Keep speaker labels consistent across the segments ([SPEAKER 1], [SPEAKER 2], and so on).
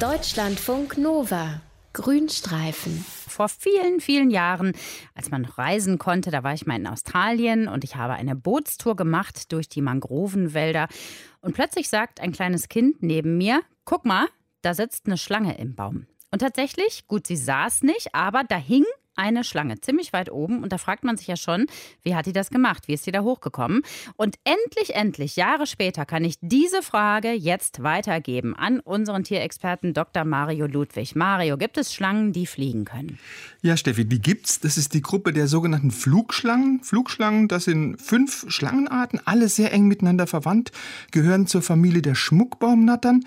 [SPEAKER 1] Deutschlandfunk Nova. Grünstreifen.
[SPEAKER 2] Vor vielen, vielen Jahren, als man noch reisen konnte, da war ich mal in Australien und ich habe eine Bootstour gemacht durch die Mangrovenwälder. Und plötzlich sagt ein kleines Kind neben mir: Guck mal, da sitzt eine Schlange im Baum. Und tatsächlich, gut, sie saß nicht, aber da hing eine Schlange ziemlich weit oben und da fragt man sich ja schon, wie hat die das gemacht? Wie ist sie da hochgekommen? Und endlich, endlich, Jahre später kann ich diese Frage jetzt weitergeben an unseren Tierexperten Dr. Mario Ludwig. Mario, gibt es Schlangen, die fliegen können?
[SPEAKER 3] Ja, Steffi, die gibt's. Das ist die Gruppe der sogenannten Flugschlangen. Flugschlangen, das sind fünf Schlangenarten, alle sehr eng miteinander verwandt, gehören zur Familie der Schmuckbaumnattern.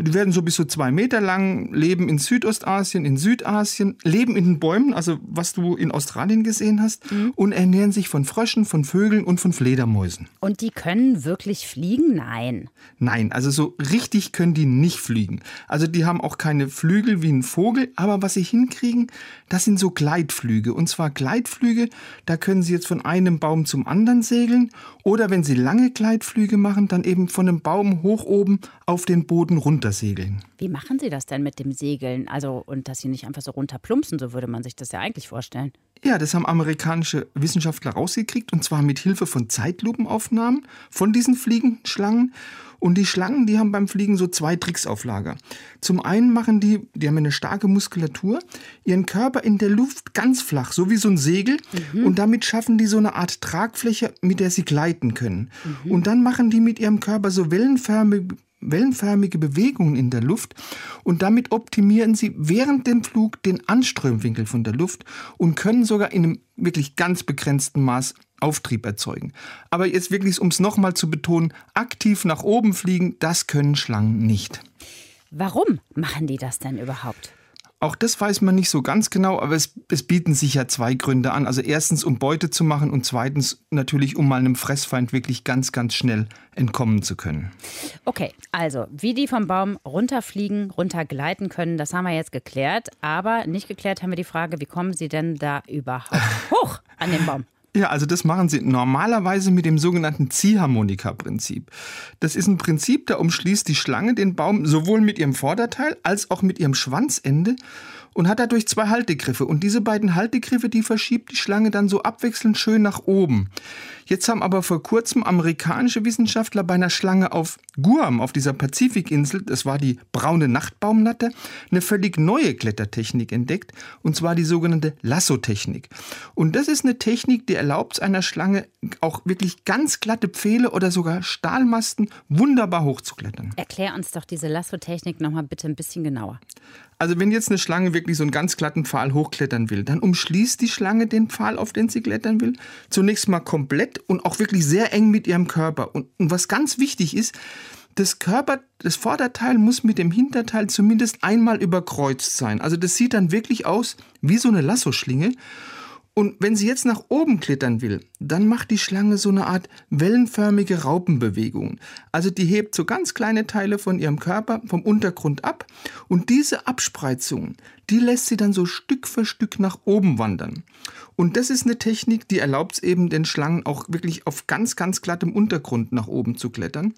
[SPEAKER 3] Die werden so bis zu zwei Meter lang, leben in Südostasien, in Südasien, leben in den Bäumen, also was du in Australien gesehen hast, mhm. und ernähren sich von Fröschen, von Vögeln und von Fledermäusen.
[SPEAKER 2] Und die können wirklich fliegen? Nein.
[SPEAKER 3] Nein, also so richtig können die nicht fliegen. Also die haben auch keine Flügel wie ein Vogel, aber was sie hinkriegen, das sind so Gleitflüge. Und zwar Gleitflüge, da können sie jetzt von einem Baum zum anderen segeln oder wenn sie lange Gleitflüge machen, dann eben von einem Baum hoch oben auf den Boden runter runtersegeln.
[SPEAKER 2] Wie machen Sie das denn mit dem Segeln? Also, und dass Sie nicht einfach so runterplumpsen, so würde man sich das ja eigentlich vorstellen.
[SPEAKER 3] Ja, das haben amerikanische Wissenschaftler rausgekriegt und zwar mit Hilfe von Zeitlupenaufnahmen von diesen fliegenden Schlangen. Und die Schlangen, die haben beim Fliegen so zwei Tricks auf Lager. Zum einen machen die, die haben eine starke Muskulatur, ihren Körper in der Luft ganz flach, so wie so ein Segel. Mhm. Und damit schaffen die so eine Art Tragfläche, mit der sie gleiten können. Mhm. Und dann machen die mit ihrem Körper so wellenförmige wellenförmige Bewegungen in der Luft und damit optimieren sie während dem Flug den Anströmwinkel von der Luft und können sogar in einem wirklich ganz begrenzten Maß Auftrieb erzeugen. Aber jetzt wirklich, um es nochmal zu betonen, aktiv nach oben fliegen, das können Schlangen nicht.
[SPEAKER 2] Warum machen die das denn überhaupt?
[SPEAKER 3] Auch das weiß man nicht so ganz genau, aber es, es, bieten sich ja zwei Gründe an. Also erstens, um Beute zu machen und zweitens natürlich, um mal einem Fressfeind wirklich ganz, ganz schnell entkommen zu können.
[SPEAKER 2] Okay, also wie die vom Baum runterfliegen, runtergleiten können, das haben wir jetzt geklärt. Aber nicht geklärt haben wir die Frage, wie kommen sie denn da überhaupt hoch an den Baum?
[SPEAKER 3] Ja, also das machen sie normalerweise mit dem sogenannten Ziehharmonika-Prinzip. Das ist ein Prinzip, da umschließt die Schlange den Baum sowohl mit ihrem Vorderteil als auch mit ihrem Schwanzende und hat dadurch zwei Haltegriffe. Und diese beiden Haltegriffe, die verschiebt die Schlange dann so abwechselnd schön nach oben. Jetzt haben aber vor kurzem amerikanische Wissenschaftler bei einer Schlange auf Guam, auf dieser Pazifikinsel, das war die braune Nachtbaumnatte, eine völlig neue Klettertechnik entdeckt, und zwar die sogenannte Lasso-Technik. Und das ist eine Technik, die erlaubt einer Schlange auch wirklich ganz glatte Pfähle oder sogar Stahlmasten wunderbar hochzuklettern.
[SPEAKER 2] Erklär uns doch diese Lasso-Technik nochmal bitte ein bisschen genauer.
[SPEAKER 3] Also wenn jetzt eine Schlange wirklich so einen ganz glatten Pfahl hochklettern will, dann umschließt die Schlange den Pfahl, auf den sie klettern will, zunächst mal komplett und auch wirklich sehr eng mit ihrem Körper. Und, und was ganz wichtig ist, das Körper, das Vorderteil muss mit dem Hinterteil zumindest einmal überkreuzt sein. Also das sieht dann wirklich aus wie so eine Lassoschlinge. Und wenn sie jetzt nach oben klettern will, dann macht die Schlange so eine Art wellenförmige Raupenbewegung. Also die hebt so ganz kleine Teile von ihrem Körper vom Untergrund ab und diese Abspreizung, die lässt sie dann so Stück für Stück nach oben wandern. Und das ist eine Technik, die erlaubt es eben den Schlangen auch wirklich auf ganz, ganz glattem Untergrund nach oben zu klettern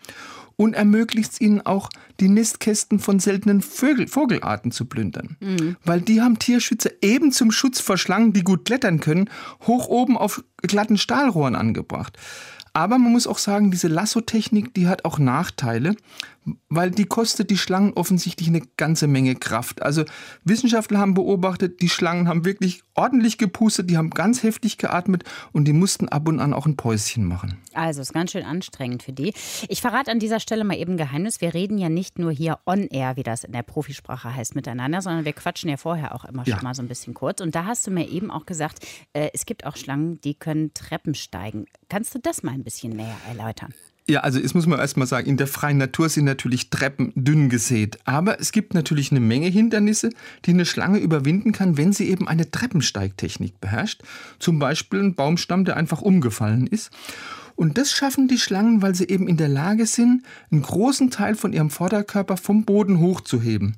[SPEAKER 3] und ermöglicht es ihnen auch, die Nistkästen von seltenen Vögel, Vogelarten zu plündern. Mhm. Weil die haben Tierschützer eben zum Schutz vor Schlangen, die gut klettern können, hoch oben auf glatten Stahlrohren angebracht. Aber man muss auch sagen, diese Lasso-Technik, die hat auch Nachteile, weil die kostet die Schlangen offensichtlich eine ganze Menge Kraft. Also Wissenschaftler haben beobachtet, die Schlangen haben wirklich ordentlich gepustet, die haben ganz heftig geatmet und die mussten ab und an auch ein Päuschen machen.
[SPEAKER 2] Also ist ganz schön anstrengend für die. Ich verrate an dieser Stelle mal eben ein Geheimnis. Wir reden ja nicht nur hier on air, wie das in der Profisprache heißt, miteinander, sondern wir quatschen ja vorher auch immer ja. schon mal so ein bisschen kurz. Und da hast du mir eben auch gesagt, äh, es gibt auch Schlangen, die können Treppen steigen. Kannst du das mal ein bisschen näher erläutern?
[SPEAKER 3] Ja, also es muss man erstmal sagen, in der freien Natur sind natürlich Treppen dünn gesät. Aber es gibt natürlich eine Menge Hindernisse, die eine Schlange überwinden kann, wenn sie eben eine Treppensteigtechnik beherrscht. Zum Beispiel ein Baumstamm, der einfach umgefallen ist. Und das schaffen die Schlangen, weil sie eben in der Lage sind, einen großen Teil von ihrem Vorderkörper vom Boden hochzuheben.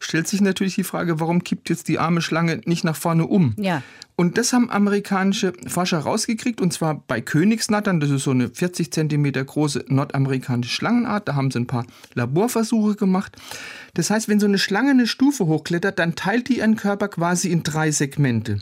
[SPEAKER 3] Stellt sich natürlich die Frage, warum kippt jetzt die arme Schlange nicht nach vorne um?
[SPEAKER 2] Ja.
[SPEAKER 3] Und das haben amerikanische Forscher rausgekriegt, und zwar bei Königsnattern. Das ist so eine 40 Zentimeter große nordamerikanische Schlangenart. Da haben sie ein paar Laborversuche gemacht. Das heißt, wenn so eine Schlange eine Stufe hochklettert, dann teilt die ihren Körper quasi in drei Segmente.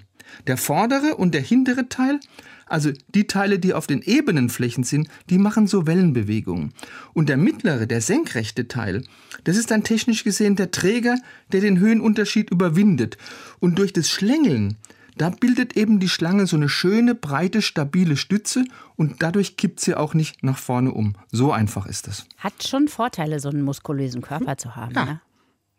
[SPEAKER 3] Der vordere und der hintere Teil, also die Teile, die auf den ebenen Flächen sind, die machen so Wellenbewegungen. Und der mittlere, der senkrechte Teil, das ist dann technisch gesehen der Träger, der den Höhenunterschied überwindet. Und durch das Schlängeln, da bildet eben die Schlange so eine schöne, breite, stabile Stütze und dadurch kippt sie auch nicht nach vorne um. So einfach ist das.
[SPEAKER 2] Hat schon Vorteile, so einen muskulösen Körper zu haben. Ja. Ne?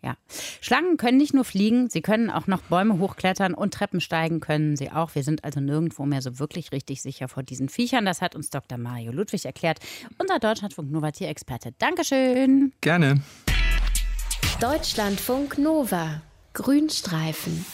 [SPEAKER 2] Ja. Schlangen können nicht nur fliegen, sie können auch noch Bäume hochklettern und Treppen steigen können sie auch. Wir sind also nirgendwo mehr so wirklich richtig sicher vor diesen Viechern. Das hat uns Dr. Mario Ludwig erklärt, unser Deutschlandfunk Nova Tierexperte. Dankeschön.
[SPEAKER 3] Gerne.
[SPEAKER 1] Deutschlandfunk Nova. Grünstreifen.